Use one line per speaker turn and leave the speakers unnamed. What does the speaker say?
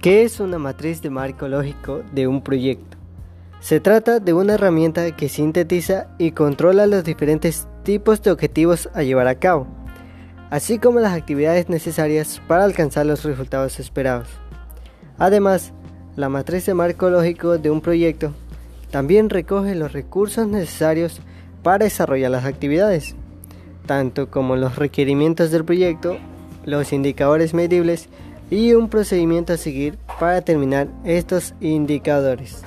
¿Qué es una matriz de marco lógico de un proyecto? Se trata de una herramienta que sintetiza y controla los diferentes tipos de objetivos a llevar a cabo, así como las actividades necesarias para alcanzar los resultados esperados. Además, la matriz de marco lógico de un proyecto también recoge los recursos necesarios para desarrollar las actividades, tanto como los requerimientos del proyecto, los indicadores medibles y un procedimiento a seguir para determinar estos indicadores.